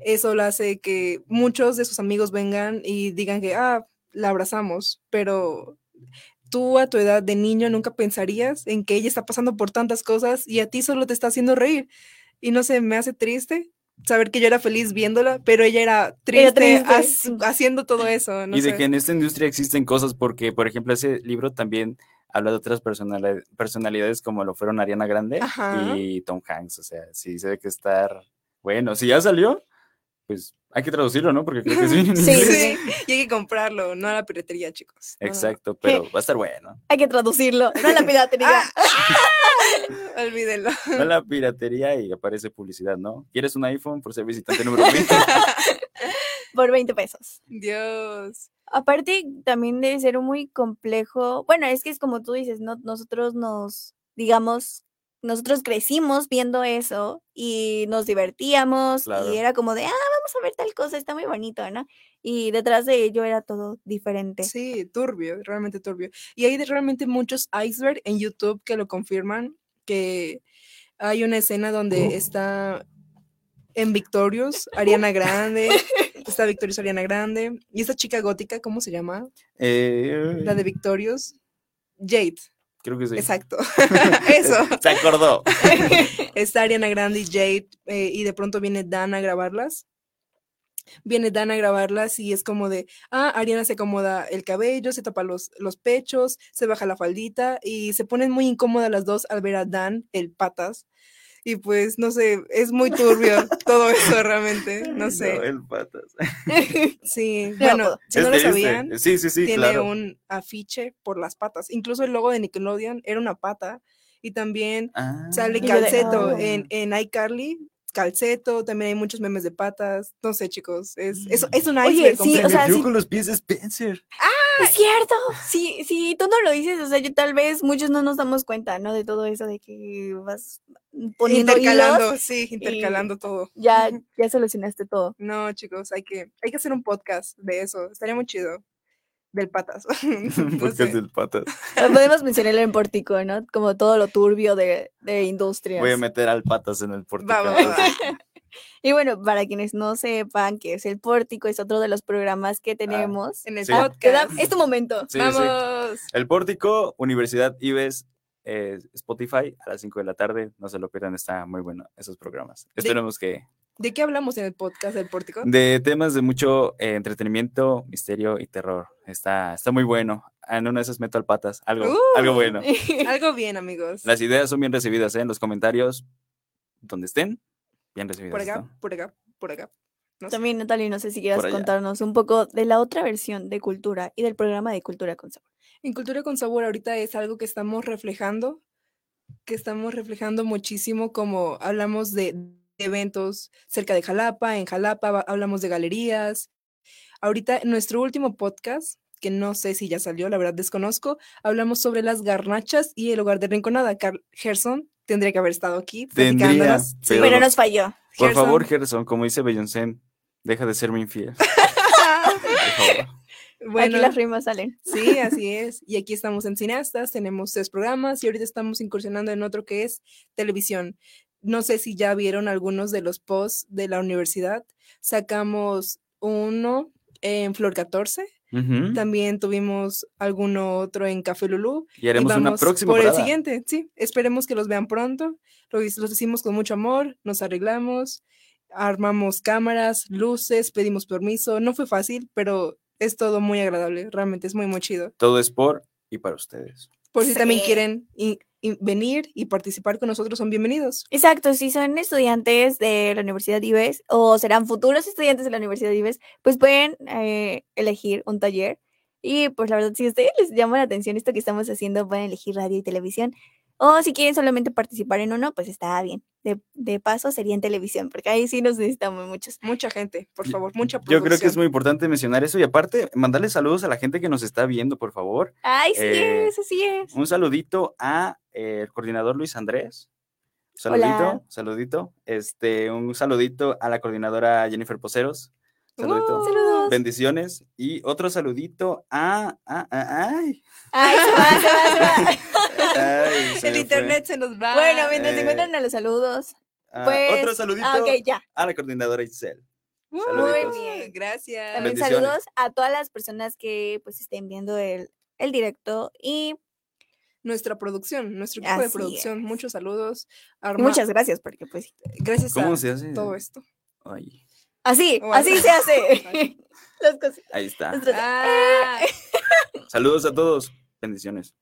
G: Eso la hace que muchos de sus amigos vengan y digan que, ah, la abrazamos, pero tú a tu edad de niño nunca pensarías en que ella está pasando por tantas cosas y a ti solo te está haciendo reír. Y no sé, me hace triste saber que yo era feliz viéndola, pero ella era triste,
B: triste.
G: haz- haciendo todo eso. No
C: y de que en esta industria existen cosas porque, por ejemplo, ese libro también habla de otras personali- personalidades como lo fueron Ariana Grande
G: Ajá.
C: y Tom Hanks. O sea, sí se ve que estar bueno. Si ya salió, pues hay que traducirlo, ¿no? Porque creo que [laughs] sí. en
B: Sí.
G: Sí, y hay que comprarlo, no a la piratería, chicos. no, no, no.
C: Exacto, pero va a estar bueno.
B: Hay que traducirlo, no la piratería. [laughs]
G: Olvídenlo.
C: Va la piratería y aparece publicidad, ¿no? ¿Quieres un iPhone por ser visitante número 20? [laughs]
B: por 20 pesos.
G: Dios.
B: Aparte, también debe ser muy complejo. Bueno, es que es como tú dices, ¿no? Nosotros nos, digamos, nosotros crecimos viendo eso y nos divertíamos
C: Claro.
B: y era como de, ah, vamos a ver tal cosa, está muy bonito, ¿no? Y detrás de ello era todo diferente.
G: Sí, turbio, realmente turbio. Y hay realmente muchos iceberg en YouTube que lo confirman, que hay una escena donde está en Victorious, Ariana Grande, [laughs] está Victorious Ariana Grande, y esta chica gótica, ¿cómo se llama?
C: Eh,
G: La de Victorious, Jade,
C: Creo que sí.
G: exacto, [laughs] eso.
C: Se acordó. [laughs]
G: está Ariana Grande y Jade, eh, y de pronto viene Dan a grabarlas. Viene Dan a grabarlas y es como de, ah, Ariana se acomoda el cabello, se tapa los, los pechos, se baja la faldita y se ponen muy incómodas las dos al ver a Dan, el patas. Y pues, no sé, es muy turbio [laughs] todo eso realmente, no sé.
C: el patas. [laughs]
G: Sí,
B: No
G: bueno,
B: puedo.
G: si no lo sabían,
C: Sí, sí, sí,
G: tiene
C: claro.
G: un afiche por las patas. Incluso el logo de Nickelodeon era una pata. Y también
C: Ah,
G: Sale
B: de,
G: Calceto
B: "Oh".
G: en, en iCarly. Calceto, también hay muchos memes de patas. No sé, chicos. Es, es, es un
B: Oye,
G: iceberg
B: sí, o sea, sí-
C: con los pies de Spencer.
B: Es cierto. Sí, sí, tú no lo dices, o sea, yo tal vez muchos no nos damos cuenta, ¿no? De todo eso de que vas poniendo
G: intercalando,
B: hilos,
G: sí, intercalando todo.
B: ya, ya solucionaste todo.
G: No, chicos, hay que, hay que hacer un podcast de eso. Estaría muy chido. Del patas. [laughs] [laughs] No
C: Podcast del patas.
B: Podemos mencionarlo en pórtico, ¿no? Como todo lo turbio de, de industrias.
C: Voy a meter al patas en el pórtico.
G: Va, va, va,
C: entonces.
G: va. [laughs]
B: Y bueno, para quienes no sepan qué es el pórtico, es otro de los programas que tenemos.
G: En el
C: Sí.
B: Ah, es tu momento.
C: Sí, sí.
G: Vamos.
C: El pórtico, Universidad Ives, eh, Spotify a las 5 de la tarde. No se lo pierdan, está muy bueno esos programas. Esperemos que
G: ¿De qué hablamos en el podcast del pórtico?
C: de temas de mucho eh, entretenimiento, misterio y terror. Está, está muy bueno. En una de esas meto al patas. Algo, algo
G: Uh.
C: bueno. [laughs]
G: Algo bien, amigos.
C: Las ideas son bien recibidas ¿eh? en los comentarios. Donde estén, bien recibidas.
G: Por acá,
C: ¿no?
G: por acá, por acá. No sé.
B: También, Natalie, no sé si quieras contarnos un poco de la otra versión de Cultura y del programa de Cultura con Sabor.
G: En Cultura con Sabor ahorita es algo que estamos reflejando, que estamos reflejando muchísimo como hablamos de eventos cerca de Jalapa, en Jalapa hablamos de galerías. Ahorita en nuestro último podcast, que no sé si ya salió, la verdad desconozco, hablamos sobre las garnachas y el hogar de Rinconada. Carl Gerson tendría que haber estado aquí
C: Tendría.
G: Sí,
C: pero-
B: Pero nos falló.
C: Por
G: Gerson.
C: favor, Gerson, como dice Beyoncé, deja de serme infiel. [laughs]
G: Bueno,
B: Aquí las rimas salen.
G: Sí, [laughs] así es. Y aquí estamos en Cineastas, tenemos tres programas y ahorita estamos incursionando en otro que es televisión. No sé si ya vieron algunos de los posts de la universidad. Sacamos uno en Flor 14,
C: Ujú.
G: también tuvimos alguno otro en Café Lulú.
C: Y haremos una
G: vamos
C: próxima
G: por
C: parada.
G: el siguiente, sí. Esperemos que los vean pronto. Lo his- los hicimos con mucho amor, nos arreglamos, armamos cámaras, luces, pedimos permiso. No fue fácil, pero es todo muy agradable. Realmente es muy, muy chido.
C: Todo es por y para ustedes.
G: Por si también quieren venir y participar con nosotros, son bienvenidos.
B: Exacto, si son estudiantes de la Universidad Ives o serán futuros estudiantes de la Universidad Ives, pues pueden eh, elegir un taller. Y pues la verdad, si a ustedes les llama la atención esto que estamos haciendo, pueden elegir radio y televisión. O si quieren solamente participar en uno, pues está bien. De, de paso sería en televisión, porque ahí sí nos necesitamos muchos.
G: Mucha gente, por favor, mucha
C: Yo creo que es
G: producción.
C: muy importante mencionar eso y aparte, mandarle saludos a la gente que nos está viendo, por favor.
B: Ay, sí
C: Eh,
B: es, así es.
C: Un saludito a eh, el coordinador Luis Andrés.
B: Hola.
C: Saludito, saludito. Este, un saludito a la coordinadora Jennifer Poceros. Saludito.
G: Uh,
B: Saludos.
C: Bendiciones. Y otro saludito a. a- a- ay,
B: Ay, se va, se va, se va. [laughs]
C: ay, [laughs] se
G: El
C: me fue.
G: internet se nos va.
B: Bueno, mientras se
C: Eh,
B: encuentran a los saludos.
C: Ah,
B: Pues,
C: otro saludito
B: Ah, ok, ya.
C: a la coordinadora Itzel.
G: Uh,
C: saluditos.
B: bien.
G: Gracias.
B: También saludos a todas las personas que pues estén viendo el, el directo y
G: Nuestra producción, nuestro equipo de
B: Así
G: producción.
B: es.
G: Muchos saludos. Arma-
B: muchas gracias porque pues
G: Gracias
C: ¿Cómo
G: a
C: se hace?
G: todo esto.
C: Ay,
B: así,
G: Bueno.
B: así se hace. [laughs] [laughs] Las cositas.
C: ahí está.
G: Ah, [laughs]
C: Saludos a todos. Bendiciones.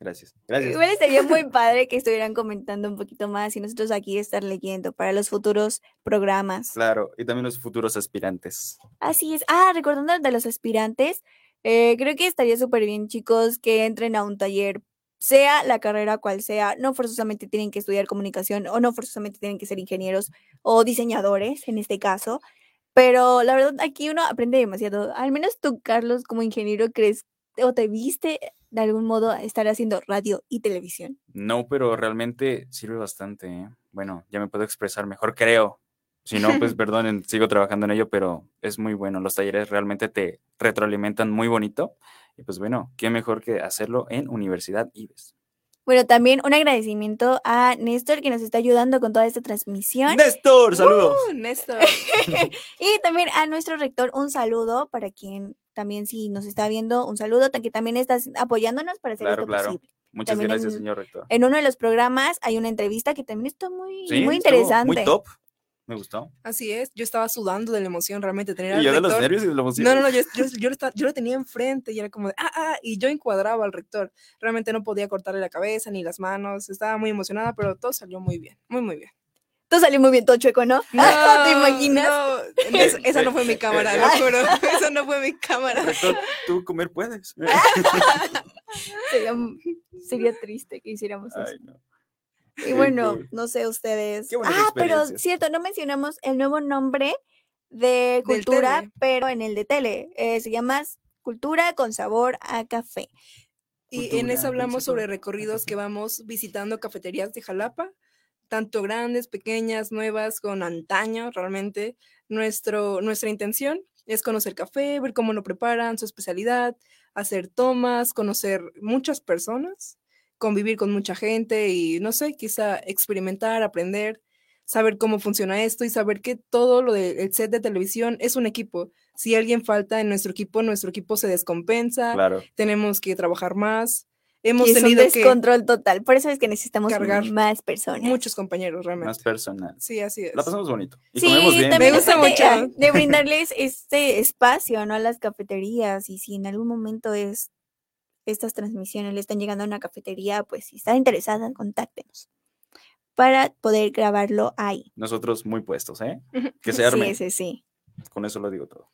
C: Gracias. Gracias.
B: Igual estaría muy padre que estuvieran comentando un poquito más y nosotros aquí estar leyendo para los futuros programas.
C: Claro, y también los futuros aspirantes.
B: Así es. Ah, recordando de los aspirantes, eh, creo que estaría súper bien, chicos, que entren a un taller, sea la carrera cual sea. No forzosamente tienen que estudiar comunicación o no forzosamente tienen que ser ingenieros o diseñadores, en este caso. Pero la verdad, aquí uno aprende demasiado. Al menos tú, Carlos, como ingeniero, crees o te viste de algún modo estar haciendo radio y televisión.
C: No, pero realmente sirve bastante. ¿eh? Bueno, ya me puedo expresar mejor, creo. Si no, pues [laughs] perdonen, sigo trabajando en ello, pero es muy bueno. Los talleres realmente te retroalimentan muy bonito. Y pues bueno, qué mejor que hacerlo en Universidad Ives.
B: Bueno, también un agradecimiento a Néstor que nos está ayudando con toda esta transmisión.
C: Néstor, saludos.
G: uh, Néstor. [laughs]
B: Y también a nuestro rector un saludo para quien también si nos está viendo, un saludo, que también estás apoyándonos para hacer
C: Claro,
B: esto
C: claro.
B: posible.
C: Muchas
B: También
C: gracias,
B: en-
C: señor rector.
B: En uno de los programas hay una entrevista que también está muy,
C: Sí,
B: muy interesante.
C: Muy top. Me gustó.
G: Así es, yo estaba sudando de la emoción realmente tener al
C: Y yo de los
G: rector-
C: nervios y de la emoción.
G: No, no, no, yo, yo, yo lo estaba- yo lo tenía enfrente y era como de, ah, ah, y yo encuadraba al rector. Realmente no podía cortarle la cabeza ni las manos, estaba muy emocionada, pero todo salió muy bien, muy, muy bien.
B: Todo salió muy bien, todo chueco, ¿no? [laughs] ¿Te imaginas?
G: No, esa, esa no fue mi cámara, lo juro. [laughs] Esa no fue mi cámara.
C: Rector, tú comer puedes. [laughs]
B: Sería, sería triste que hiciéramos eso.
C: Ay, no.
B: Y bueno, no sé ustedes.
C: Qué
B: Ah, pero cierto, no mencionamos el nuevo nombre de cultura, pero en el de tele. eh, se llama Cultura con sabor a café.
G: Y en eso hablamos sobre recorridos que vamos visitando cafeterías de Jalapa, tanto grandes, pequeñas, nuevas, con antaño, realmente. Nuestro, nuestra intención es conocer café, ver cómo lo preparan, su especialidad, hacer tomas, conocer muchas personas, convivir con mucha gente y, no sé, quizá experimentar, aprender, saber cómo funciona esto y saber que todo lo del set de televisión es un equipo. Si alguien falta en nuestro equipo, nuestro equipo se descompensa,
C: Claro.
G: tenemos que trabajar más. Hemos
B: Y es un
G: tenido que
B: descontrol total. Por eso es que necesitamos
G: cargar
B: más personas.
G: muchos compañeros realmente.
C: Más personal.
G: Sí, así es.
C: La pasamos bonito. Y
B: Sí,
C: comemos bien.
B: también
G: Me gusta mucho.
B: ah, de brindarles este espacio, ¿no? A las cafeterías. Y si en algún momento es estas transmisiones le están llegando a una cafetería, pues si está interesada, contáctenos para poder grabarlo ahí.
C: Nosotros muy puestos, ¿eh? Que se arme.
B: Sí, sí, sí.
C: Con eso lo digo todo.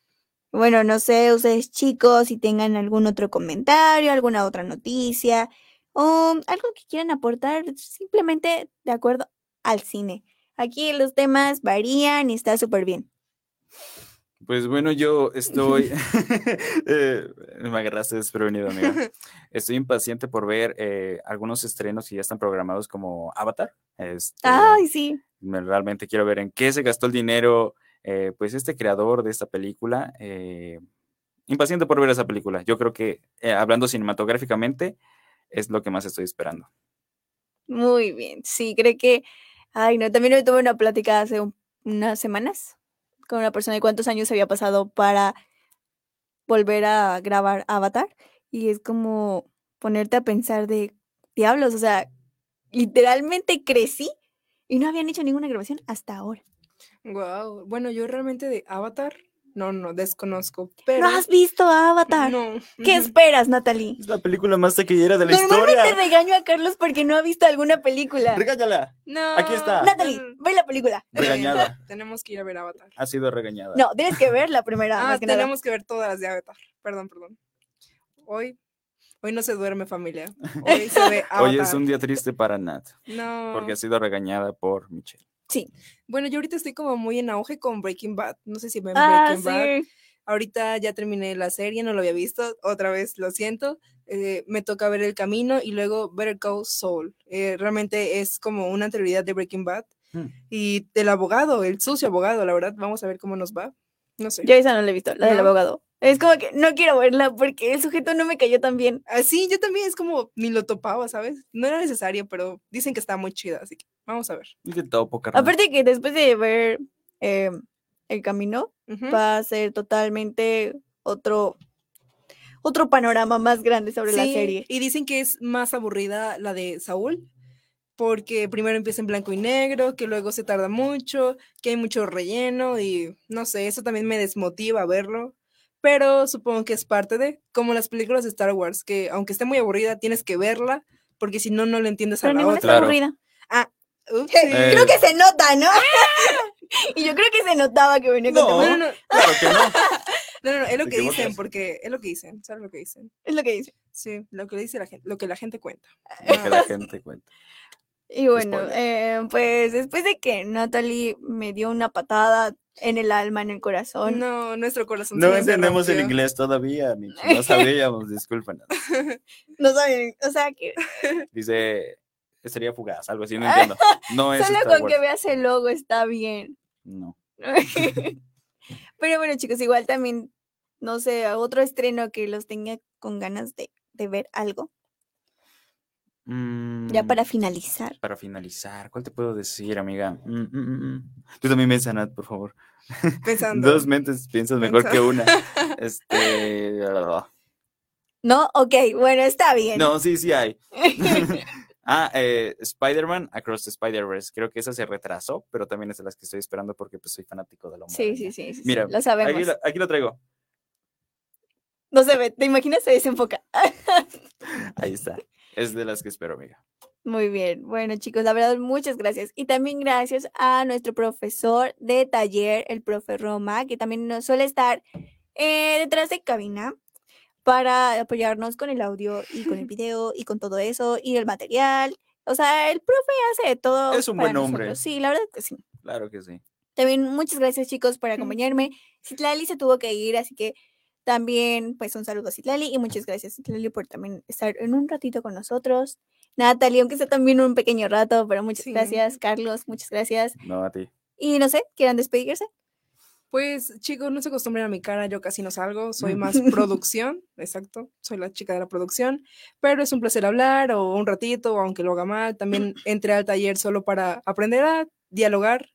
B: Bueno, no sé, ustedes chicos, si tengan algún otro comentario, alguna otra noticia o algo que quieran aportar simplemente de acuerdo al cine. Aquí los temas varían y está súper bien.
C: Pues bueno, yo estoy. [laughs] [laughs] eh, me agarraste desprevenido, amiga. [laughs] Estoy impaciente por ver eh, algunos estrenos que ya están programados como Avatar. Este,
B: Ay, sí.
C: me- realmente quiero ver en qué se gastó el dinero, eh, pues este creador de esta película. eh, impaciente por ver esa película. Yo creo que, eh, hablando cinematográficamente, es lo que más estoy esperando.
B: Muy bien. Sí, creo que. Ay, no. También hoy tuve una plática hace un- unas semanas con una persona de cuántos años había pasado para volver a grabar Avatar. Y es como ponerte a pensar de diablos. O sea, literalmente crecí y no habían hecho ninguna grabación hasta ahora.
G: Wow. Bueno, yo realmente de Avatar, no, no, desconozco. Pero
B: ¿No has visto Avatar?
G: no.
B: ¿Qué esperas, Natalie?
C: Es la película más taquillera de la
B: Normalmente
C: historia.
B: regaño a Carlos porque no ha visto alguna película.
C: Regáñala.
G: No.
C: Aquí está.
B: Natalie, ve la película.
C: Regañada. [laughs]
G: Tenemos que ir a ver Avatar.
C: Ha sido regañada.
B: No, tienes que ver la primera.
G: Ah,
B: más que nada.
G: tenemos que ver todas las de Avatar. Perdón, perdón. Hoy, hoy no se duerme familia. Hoy se ve Avatar. [laughs]
C: Hoy es un día triste para Nat,
G: No.
C: porque ha sido regañada por Michelle.
G: Bueno, yo ahorita estoy como muy en auge con Breaking Bad. No sé si ven
B: Ah,
G: Breaking Bad.
B: sí.
G: Ahorita ya terminé la serie, no lo había visto. Otra vez, lo siento. Eh, me toca ver El Camino y luego Better Call Saul. Eh, realmente es como una anterioridad de Breaking Bad.
C: Hmm.
G: Y del abogado, el sucio abogado, la verdad. Vamos a ver cómo nos va. No sé.
B: Yo esa no la he visto, la del abogado. Es como que no quiero verla porque el sujeto no me cayó tan bien.
G: Así, yo también es como ni lo topaba, ¿sabes? No era necesario, pero dicen que está muy chida, así que vamos a ver.
C: Y de topo, carnal.
B: Aparte que después de ver eh, El Camino, va a ser totalmente otro, otro panorama más grande sobre la
G: Sí,
B: serie.
G: Y dicen que es más aburrida la de Saúl, porque primero empieza en blanco y negro, que luego se tarda mucho, que hay mucho relleno y no sé, eso también me desmotiva a verlo. Pero supongo que es parte de, como las películas de Star Wars, que aunque esté muy aburrida, tienes que verla, porque si no, no le entiendes a
B: Pero
G: la
B: ninguna
G: otra.
B: está aburrida.
G: Ups,
C: Eh,
B: Creo que se nota, ¿no? [laughs] y yo creo que se notaba que venía con
C: No.
G: No,
B: temor.
G: no, no,
C: Claro que no. [laughs]
G: no, no, no, es lo que dicen, porque es lo que dicen, ¿sabes lo que dicen?
B: Es lo que dice.
G: Sí, lo que dice la gente, lo que la gente cuenta.
C: Lo que la gente cuenta.
B: Y bueno, eh, pues después de que Natalie me dio una patada en el alma, en el corazón,
G: No, nuestro corazón
C: No entendemos el inglés todavía, Michi. No sabíamos, discúlpanos. [laughs]
B: no saben, o sea que [laughs]
C: Dice, sería fugaz, algo así, no entiendo. [laughs] No es
B: solo
C: Star
B: con que veas el logo está bien.
C: No.
B: Pero bueno, chicos, igual también, no sé, otro estreno que los tenga con ganas de, de ver algo. Ya
C: Mm,
B: para finalizar.
C: Para finalizar, ¿cuál te puedo decir, amiga? Mm, mm, mm, mm. Tú también piensa, Nat, por favor. [laughs]
G: Pensando.
C: Dos mentes piensas mejor que una. [laughs] Este.
B: ¿No? Ok, bueno, está bien.
C: No, sí, sí hay. [laughs] ah, eh, Spider-Man Across the Spider-Verse. Creo que esa se retrasó, pero también es de las que estoy esperando porque pues, soy fanático de la
B: sí, sí, sí, sí, sí,
C: Mira,
B: lo sabemos.
C: Aquí lo, aquí lo traigo.
B: No se ve, ¿te imaginas? Se desenfoca.
C: Ahí está. Es de las que espero, amiga.
B: Muy bien. Bueno, chicos, la verdad, muchas gracias. Y también gracias a nuestro profesor de taller, el profe Roma, que también nos suele estar eh, detrás de cabina para apoyarnos con el audio y con el [laughs] video y con todo eso y el material. O sea, el profe hace de todo.
C: Es un buen hombre.
B: nosotros. Sí, la verdad que sí.
C: Claro que sí.
B: También muchas gracias, chicos, por [laughs] acompañarme. Citlali se tuvo que ir, así que también, pues, un saludo a Citlali y muchas gracias, Citlali, por también estar en un ratito con nosotros. Natalie, aunque sea también un pequeño rato, pero muchas
G: Sí.
B: gracias, Carlos, muchas gracias.
C: No a ti.
B: Y no sé, ¿quieran despedirse?
G: Pues chicos, no se acostumbren a mi cara, yo casi no salgo, soy [laughs] más producción, exacto, soy la chica de la producción, pero es un placer hablar o un ratito, aunque lo haga mal, también entré al taller solo para aprender a dialogar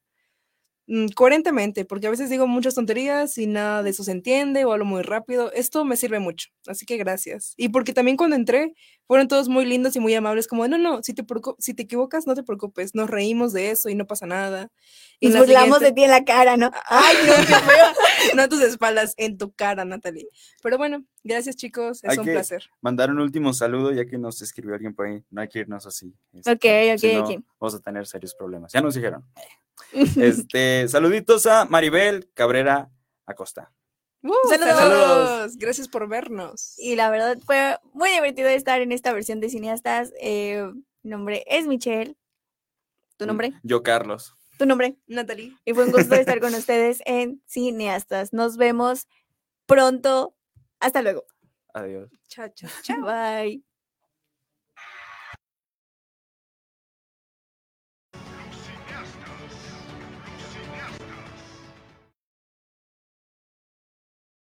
G: coherentemente, porque a veces digo muchas tonterías y nada de eso se entiende o hablo muy rápido, esto me sirve mucho, así que gracias. Y porque también cuando entré fueron todos muy lindos y muy amables, como, no, no, si te, si te equivocas, no te preocupes, nos reímos de eso y no pasa nada. Y
B: Nos
G: la
B: burlamos
G: siguiente-
B: de ti en la cara, ¿no? [laughs] Ay, no, qué [laughs] feo.
G: no a tus espaldas, en tu cara, Natalie. Pero bueno, gracias chicos, es
C: Hay
G: un
C: que-
G: placer.
C: Mandar un último saludo, ya que nos escribió alguien por ahí. No hay que irnos así.
B: Ok,
C: este,
B: ok,
C: si no,
B: ok.
C: Vamos a tener serios problemas. Ya nos dijeron. [laughs] Este, saluditos a Maribel Cabrera Acosta.
G: ¡Uh,
B: Saludos.
G: saludos. Gracias por vernos.
B: Y la verdad fue muy divertido estar en esta versión de cineastas. Eh, mi nombre es Michelle. ¿Tu nombre?
C: Yo, Carlos.
B: Tu nombre.
G: Natalie.
B: Y fue un gusto [laughs] estar con ustedes en Cineastas. Nos vemos pronto. Hasta luego.
C: Adiós.
G: Chao, chao, chao.
B: Bye.